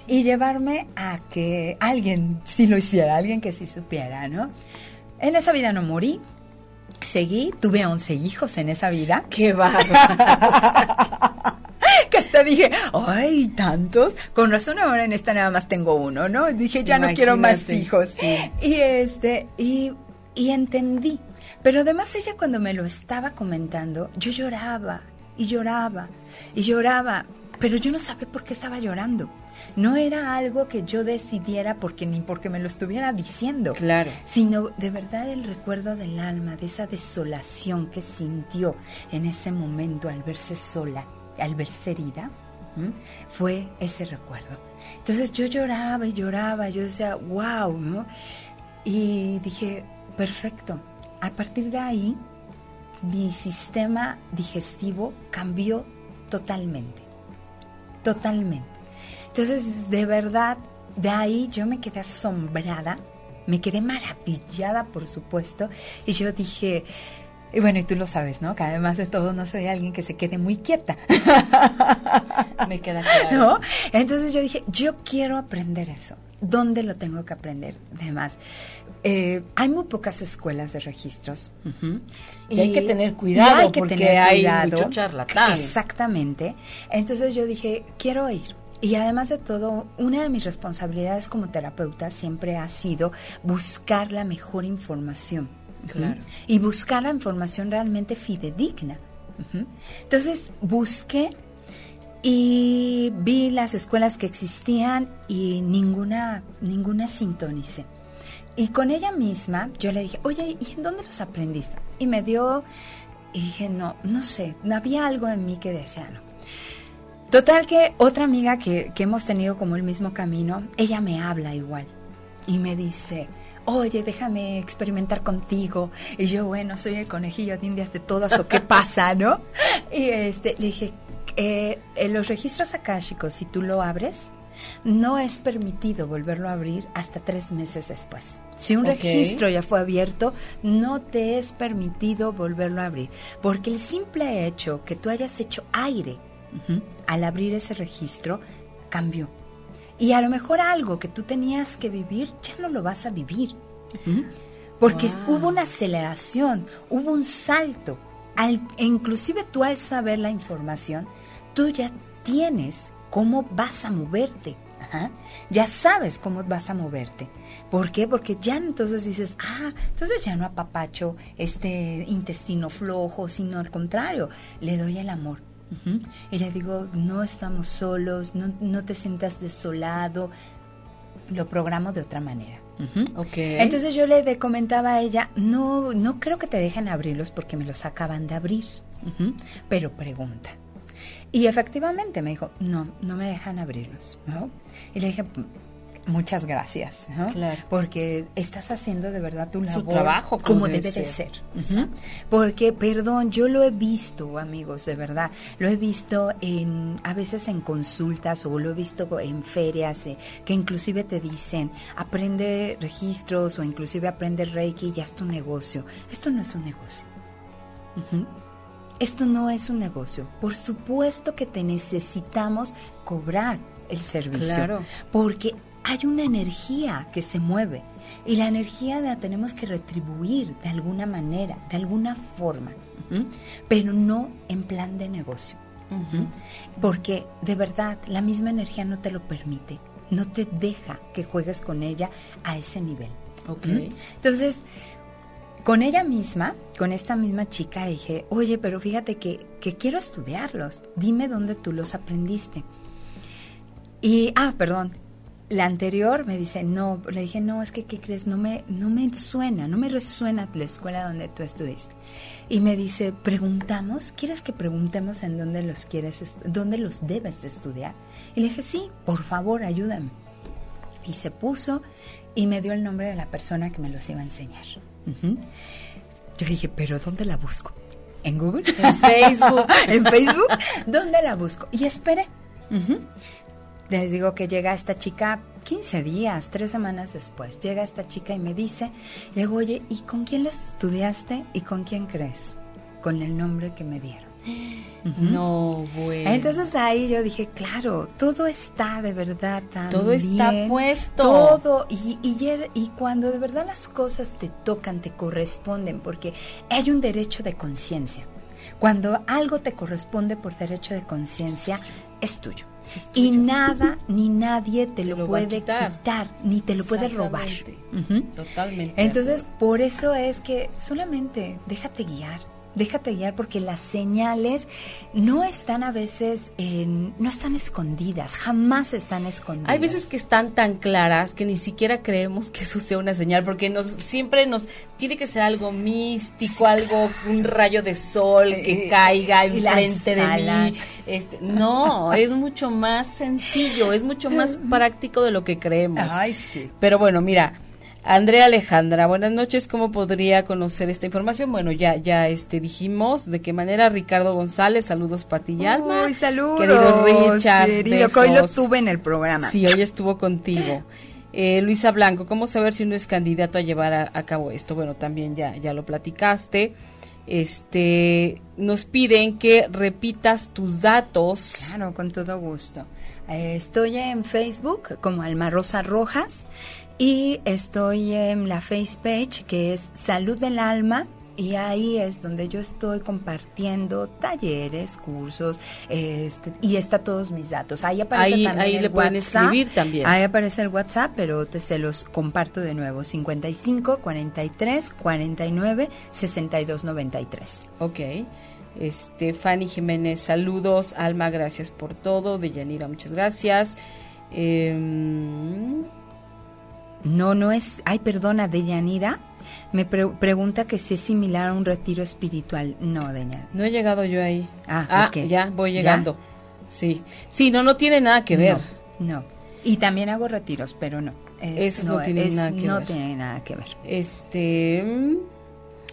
y llevarme a que alguien sí lo hiciera, alguien que sí supiera, ¿no? En esa vida no morí, seguí, tuve 11 hijos en esa vida, ¡Qué bárbaro! que hasta dije, ay, tantos, con razón ahora en esta nada más tengo uno, ¿no? Dije, ya no quiero más Imagínate, hijos. sí. Y este, y, y entendí, pero además ella cuando me lo estaba comentando, yo lloraba y lloraba y lloraba, pero yo no sabía por qué estaba llorando. No era algo que yo decidiera porque ni porque me lo estuviera diciendo Claro. sino de verdad el recuerdo del alma, de esa desolación que sintió en ese momento al verse sola, al verse herida, fue ese recuerdo. Entonces yo lloraba y lloraba, yo decía, wow, ¿no? Y dije, perfecto. A partir de ahí, mi sistema digestivo cambió totalmente, totalmente. Entonces, de verdad, de ahí yo me quedé asombrada, me quedé maravillada, por supuesto, y yo dije, Y bueno, y tú lo sabes, ¿no? Que además de todo no soy alguien que se quede muy quieta. Me queda claro. Entonces yo dije, yo quiero aprender eso. ¿Dónde lo tengo que aprender? Además, eh, hay muy pocas escuelas de registros. y, hay que tener cuidado hay que porque tener hay mucho charlatán. Exactamente. Entonces yo dije, quiero ir. Y además de todo, una de mis responsabilidades como terapeuta siempre ha sido buscar la mejor información. Claro. Y buscar la información realmente fidedigna. Entonces busqué y vi las escuelas que existían y ninguna, ninguna sintonicé. Y con ella misma yo le dije, oye, ¿y en dónde los aprendiste? Y me dio, y dije, no, no sé, había algo en mí que decía, no. Total que otra amiga que, que hemos tenido como el mismo camino, ella me habla igual y me dice, oye, déjame experimentar contigo. Y yo, bueno, soy el conejillo de indias de todas, ¿o qué pasa, no? Y este, le dije, eh, en los registros akáshicos, si tú lo abres, no es permitido volverlo a abrir hasta tres meses después. Si un registro ya fue abierto, no te es permitido volverlo a abrir, porque el simple hecho que tú hayas hecho aire al abrir ese registro cambió. Y a lo mejor algo que tú tenías que vivir ya no lo vas a vivir. Porque hubo una aceleración, hubo un salto. Al, inclusive tú al saber la información, tú ya tienes cómo vas a moverte. Ya sabes cómo vas a moverte. ¿Por qué? Porque ya entonces dices, ah, entonces ya no apapacho este intestino flojo, sino al contrario, le doy el amor. Y le digo, no estamos solos, no, no te sientas desolado, lo programo de otra manera. Entonces yo le comentaba a ella, no, no creo que te dejen abrirlos porque me los acaban de abrir, pero pregunta. Y efectivamente me dijo, no, no me dejan abrirlos. Y le dije, muchas gracias, Claro. Porque estás haciendo de verdad tu labor trabajo como, debe, de ser. Porque, perdón, yo lo he visto, amigos, de verdad. Lo he visto en a veces en consultas o lo he visto en ferias eh, que inclusive te dicen, aprende registros o inclusive aprende Reiki y ya es tu negocio. Esto no es un negocio. Esto no es un negocio. Por supuesto que te necesitamos cobrar el servicio. Claro. Porque hay una energía que se mueve y la energía la tenemos que retribuir de alguna manera, de alguna forma, pero no en plan de negocio. Porque de verdad la misma energía no te lo permite, no te deja que juegues con ella a ese nivel. Entonces, con ella misma, con esta misma chica, dije, oye, pero fíjate que, que quiero estudiarlos, dime dónde tú los aprendiste. Y, ah, perdón, la anterior me dice, no, le dije, no, es que, ¿qué crees? No me, no me suena, no me resuena la escuela donde tú estuviste. Y me dice, preguntamos, ¿quieres que preguntemos en dónde los quieres, dónde los debes de estudiar? Y le dije, sí, por favor, ayúdame. Y se puso y me dio el nombre de la persona que me los iba a enseñar. Yo dije, pero ¿dónde la busco? ¿En Google? En Facebook. ¿En Facebook? ¿Dónde la busco? Y esperé les digo que llega esta chica 15 días, tres semanas después, llega esta chica y me dice, le digo, oye, ¿y con quién lo estudiaste y con quién crees? Con el nombre que me dieron. No, bueno. Entonces ahí yo dije, claro, todo está de verdad tan Todo está puesto. Todo. Y, y, y cuando de verdad las cosas te tocan, te corresponden, porque hay un derecho de conciencia. Cuando algo te corresponde por derecho de conciencia, es tuyo. Y nada ni nadie te, lo, puede quitar. ni te lo puede robar. Totalmente. Entonces, por eso es que solamente déjate guiar déjate guiar porque las señales no están a veces, en, no están escondidas, jamás están escondidas. Hay veces que están tan claras que ni siquiera creemos que eso sea una señal, porque nos siempre nos tiene que ser algo místico, algo, un rayo de sol que caiga enfrente de mí. Este, no, es mucho más sencillo, es mucho más práctico de lo que creemos. Ay, sí. Pero bueno, mira, Andrea Alejandra, buenas noches. ¿Cómo podría conocer esta información? Bueno, ya ya este dijimos de qué manera. Ricardo González, saludos Pati y Alma. Uy, saludos. Querido Richard. Querido, que hoy lo tuve en el programa. Sí, hoy estuvo contigo. Eh, Luisa Blanco, ¿cómo saber si uno es candidato a llevar a, cabo esto? Bueno, también ya, ya lo platicaste. este, nos piden que repitas tus datos. Claro, con todo gusto. Eh, estoy en Facebook como Alma Rosa Rojas y estoy en la face page que es Salud del Alma y ahí es donde yo estoy compartiendo talleres, cursos, este, y está todos mis datos. Ahí aparece también ahí el le pueden WhatsApp. escribir también. Ahí aparece el WhatsApp, pero te se los comparto de nuevo. 55 43 49 62 93. Ok. Este, Fanny Jiménez, saludos. Alma, gracias por todo. Deyanira, muchas gracias. Em, No, no es. Ay, perdona, Deyanira. Me pre- pregunta que si es similar a un retiro espiritual. No, Deyanira. no he llegado yo ahí. Ah, ok. ya, voy ¿Ya? llegando. Sí. Sí, no, no tiene nada que ver. No, no. Y también hago retiros, pero no. Es- Esos no tienen nada que no ver. tienen nada que ver. Este.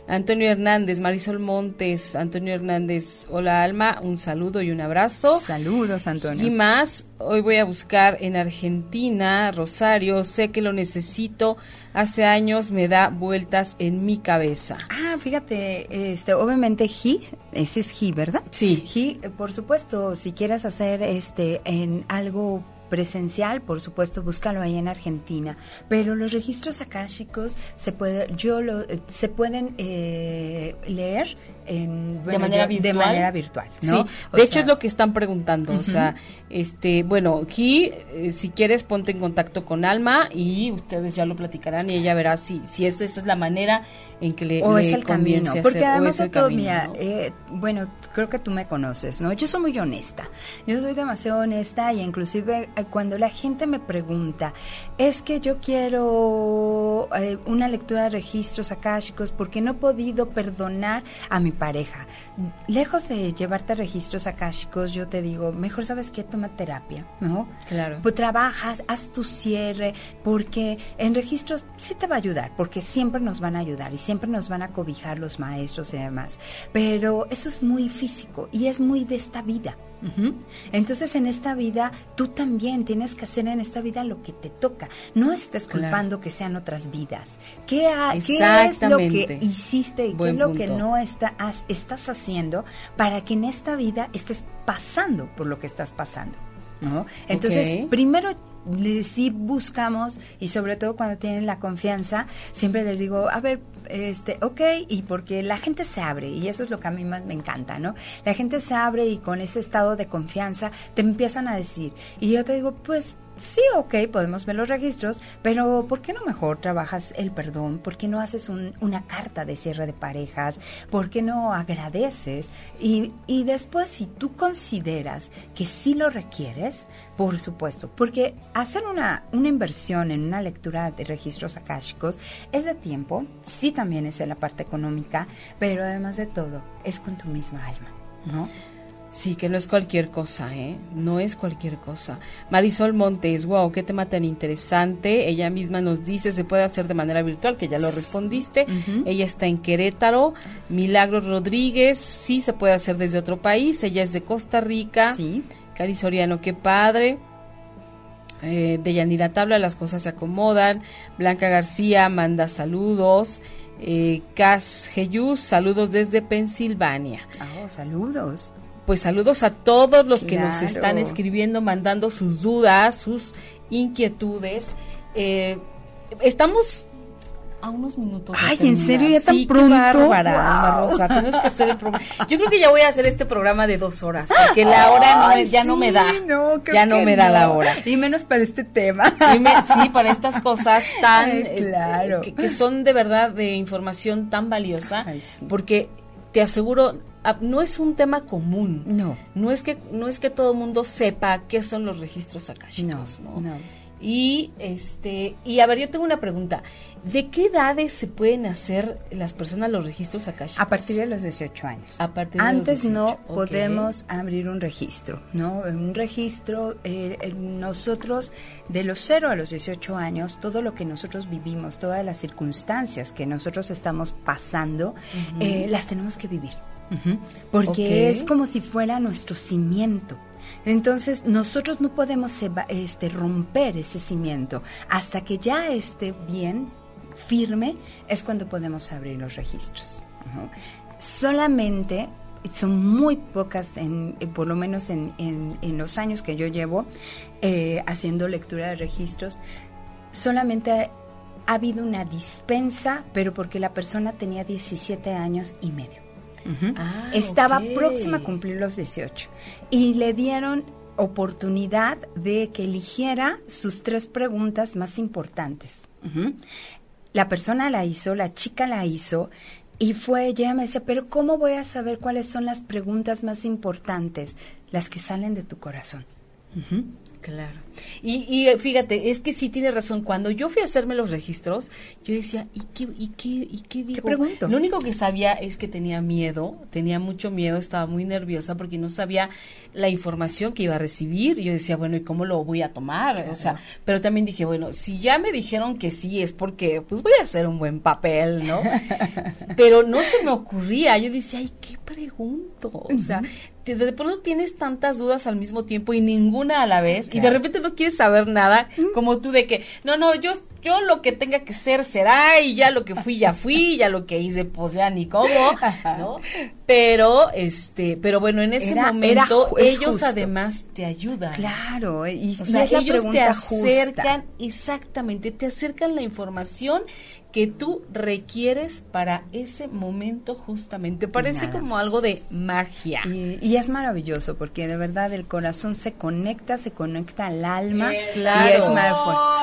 Antonio Hernández, Marisol Montes, Antonio Hernández, hola Alma, un saludo y un abrazo. Saludos, Antonio. Y más, hoy voy a buscar en Argentina, Rosario, sé que lo necesito, hace años me da vueltas en mi cabeza. Ah, fíjate, este, obviamente he, ese es he, ¿verdad? Sí. He, eh, por supuesto, si quieres hacer este en algo presencial, por supuesto, búscalo ahí en Argentina. Pero los registros akáshicos se puede, yo lo, eh, se pueden eh, leer en, bueno, manera yo- virtual. De manera virtual, ¿no? Sí, de hecho es lo que están preguntando, o sea, este, bueno, aquí eh, si quieres ponte en contacto con Alma y ustedes ya lo platicarán y ella verá si si es, esa es la manera en que le, o le es el camino, hacer, porque además de todo, camino, mira, ¿no? eh, bueno, creo que tú me conoces, ¿no? Yo soy muy honesta, yo soy demasiado honesta y inclusive eh, cuando la gente me pregunta, es que yo quiero una lectura de registros akáshicos porque no he podido perdonar a mi pareja. Lejos de llevarte registros akáshicos, yo te digo, mejor sabes que toma terapia, ¿no? Claro. Pues trabajas, haz tu cierre, porque en registros sí te va a ayudar, porque siempre nos van a ayudar y siempre nos van a cobijar los maestros y demás. Pero eso es muy físico y es muy de esta vida. Entonces en esta vida tú también tienes que hacer en esta vida lo que te toca. No estés Claro. culpando que sean otras vidas. ¿Qué, ha- qué es lo que hiciste y qué es lo que no está, has- estás haciendo para que en esta vida estés pasando por lo que estás pasando? ¿no? Entonces, primero sí buscamos y sobre todo cuando tienen la confianza, siempre les digo, a ver, este, ok, y porque la gente se abre y eso es lo que a mí más me encanta, ¿no? La gente se abre y con ese estado de confianza te empiezan a decir y yo te digo, pues sí, ok, podemos ver los registros, pero ¿por qué no mejor trabajas el perdón? ¿Por qué no haces un- una carta de cierre de parejas? ¿Por qué no agradeces? Y, después, si tú consideras que sí lo requieres, por supuesto, porque hacer una, una inversión en una lectura de registros akáshicos es de tiempo, sí también es en la parte económica, pero además de todo, es con tu misma alma, ¿no? Sí, que no es cualquier cosa, ¿eh? No es cualquier cosa. Marisol Montes, wow, qué tema tan interesante. Ella misma nos dice, se puede hacer de manera virtual, que ya lo respondiste. Ella está en Querétaro. Milagros Rodríguez, sí se puede hacer desde otro país. Ella es de Costa Rica. Sí. Cari Soriano, qué padre. Eh, de Yanira Tabla, las cosas se acomodan. Blanca García manda saludos. Eh, Cas Geyus, saludos desde Pensilvania. Oh, saludos. Pues saludos a todos los que nos están escribiendo, mandando sus dudas, sus inquietudes. Eh, estamos a unos minutos. Ay, ¿en serio? ¿Ya tan Sí, pronto? bárbara, Wow. Rosa. Tienes que hacer el programa. Yo creo que ya voy a hacer este programa de dos horas, porque la hora no Ay, es- ya no me da. no, creo ya no que me da la hora. Y menos para este tema. Y me- sí, para estas cosas tan Ay, eh, claro. que, que son de verdad de información tan valiosa, Ay, sí. porque te aseguro no es un tema común. No. No es que no es que todo el mundo sepa qué son los registros akáshicos, No, ¿no? no. Y este y a ver, yo tengo una pregunta. ¿De qué edades se pueden hacer las personas los registros akáshicos? A partir de los 18 años. A partir de los Antes 18, no podemos abrir un registro, ¿no? Un registro, eh, eh, nosotros, de los 0 a los 18 años, todo lo que nosotros vivimos, todas las circunstancias que nosotros estamos pasando, eh, las tenemos que vivir. Porque es como si fuera nuestro cimiento. Entonces, nosotros no podemos este, romper ese cimiento. Hasta que ya esté bien, firme, es cuando podemos abrir los registros. Solamente son muy pocas, en, eh, por lo menos en, en, los años que yo llevo eh, haciendo lectura de registros, solamente ha habido una dispensa, pero porque la persona tenía 17 años y medio. Ah, Estaba próxima a cumplir los 18 y le dieron oportunidad de que eligiera sus tres preguntas más importantes. La persona la hizo, la chica la hizo y fue, ella me decía, pero ¿cómo voy a saber cuáles son las preguntas más importantes? Las que salen de tu corazón. Claro. Y, y, eh, fíjate, es que sí tiene razón. Cuando yo fui a hacerme los registros, yo decía, ¿y qué, y qué, y qué digo? pregunto? Lo único que sabía es que tenía miedo, tenía mucho miedo, estaba muy nerviosa porque no sabía la información que iba a recibir. Y yo decía, bueno, ¿y cómo lo voy a tomar? O sea, pero también dije, bueno, si ya me dijeron que sí, es porque pues voy a hacer un buen papel, ¿no? pero no se me ocurría. Yo decía, ay, ¿qué pregunto? O sea, de pronto tienes tantas dudas al mismo tiempo y ninguna a la vez y de repente no quieres saber nada como tú de que no no yo yo lo que tenga que ser será y ya lo que fui ya fui ya lo que hice pues ya ni cómo no pero este pero bueno en ese momento ellos además te ayudan claro y, o sea, ellos te acercan exactamente te acercan la información que tú requieres para ese momento justamente. Parece como algo de magia. Y, es maravilloso porque de verdad el corazón se conecta, se conecta al alma. claro. Y es maravilloso.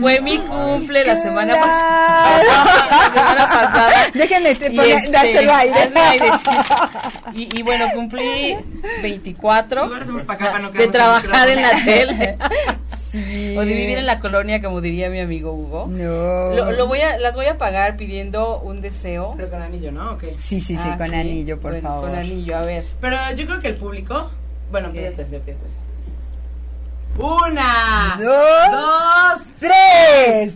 fue mi cumple la semana pasada. la semana pasada. Déjenme te poner, este, aire. aire y, y, bueno, cumplí 24 de trabajar en la tele. Sí. O de vivir en la colonia, como diría mi amigo Hugo. No. Lo, voy a, las voy a pagar pidiendo un deseo. Pero con anillo, ¿no? Sí, sí, sí, ah, con anillo, por favor. Con anillo, a ver. Pero yo creo que el público bueno, pídete pídete. Una, dos, dos tres.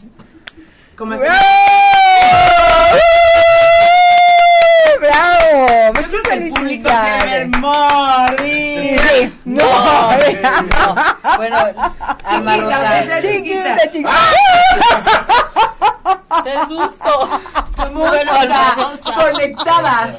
¿Cómo es? ¡Bravo! Muchas felicidades. morir. No, no. Bueno, Alma Chiquita, chiquita. ¡Qué susto! Muy bueno, conectadas.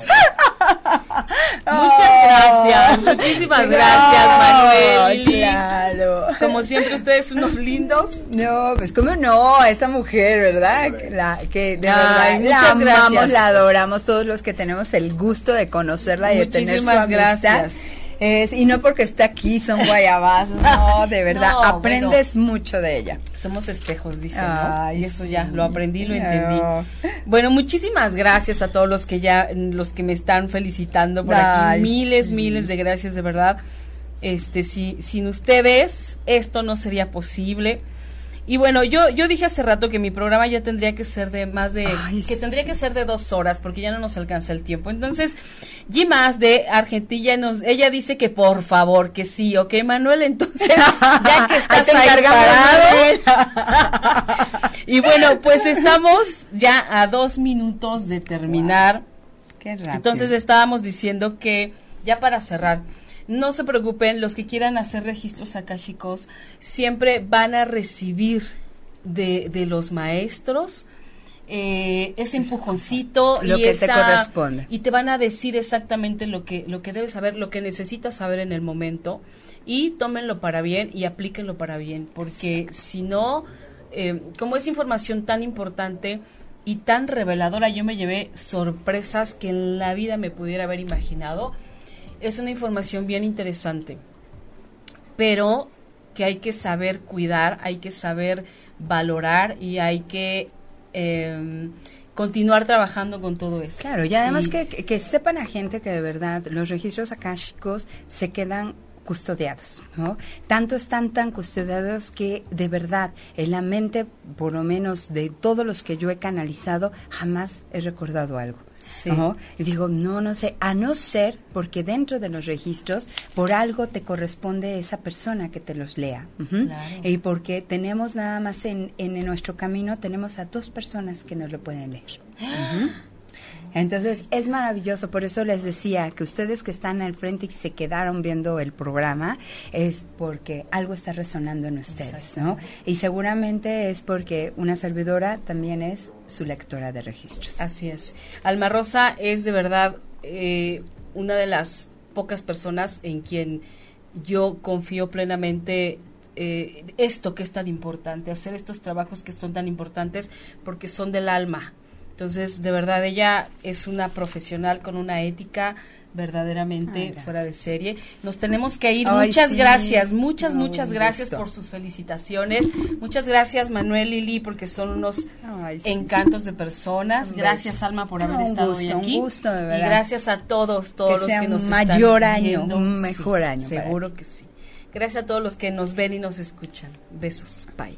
Muchas gracias, muchísimas gracias, Manuel. Claro. Como siempre, ustedes unos lindos. No, pues cómo no, esta mujer, ¿verdad? La, que de verdad la amamos, la adoramos, todos los que tenemos el gusto de conocerla y de tener su amistad. Gracias. Es, y no porque esté aquí son guayabas, no, de verdad, aprendes mucho de ella. Somos espejos, dicen, ¿no? Y eso ya, lo aprendí, lo entendí. Bueno, muchísimas gracias a todos los que ya, los que me están felicitando por aquí. Miles, miles de gracias, de verdad. Este, si, sin ustedes, esto no sería posible. Y bueno, yo, yo dije hace rato que mi programa ya tendría que ser de más de, que tendría que ser de dos horas porque ya no nos alcanza el tiempo. Entonces, Gimas de Argentina nos, ella dice que por favor, que sí, ok, Manuel, entonces, ya que estás ahí parado. y bueno, pues estamos ya a dos minutos de terminar. Qué rápido. Entonces estábamos diciendo que, ya para cerrar, no se preocupen, los que quieran hacer registros akashicos siempre van a recibir de, de los maestros eh, ese empujoncito lo y que te corresponde. y te van a decir exactamente lo que lo que debes saber lo que necesitas saber en el momento y tómenlo para bien y aplíquenlo para bien porque si no eh, como es información tan importante y tan reveladora yo me llevé sorpresas que en la vida me pudiera haber imaginado es una información bien interesante, pero que hay que saber cuidar, hay que saber valorar y hay que em, continuar trabajando con todo eso. Claro, y además que, que, sepan a gente que de verdad los registros akáshicos se quedan custodiados, ¿no? Tanto están tan custodiados que de verdad en la mente, por lo menos de todos los que yo he canalizado, jamás he recordado algo Y digo, no, no sé, a no ser porque dentro de los registros, por algo te corresponde esa persona que te los lea. Y porque tenemos nada más en, en, nuestro camino, tenemos a dos personas que nos lo pueden leer. Entonces es maravilloso, por eso les decía que ustedes que están al frente y se quedaron viendo el programa es porque algo está resonando en ustedes, ¿no? Y seguramente es porque una servidora también es su lectora de registros. Así es. Alma Rosa es de verdad eh, una de las pocas personas en quien yo confío plenamente eh, esto que es tan importante, hacer estos trabajos que son tan importantes porque son del alma, entonces, de verdad, ella es una profesional con una ética verdaderamente fuera de serie. Nos tenemos que ir. muchas gracias, muchas, muchas gracias por sus felicitaciones. Muchas gracias, Manuel y Lili, porque son unos encantos de personas. Gracias, Alma, por haber estado hoy aquí. Un gusto, de verdad. Y gracias a todos, todos los que nos un mayor año, un mejor año. Seguro que sí. Gracias a todos los que nos ven y nos escuchan. Besos. Bye.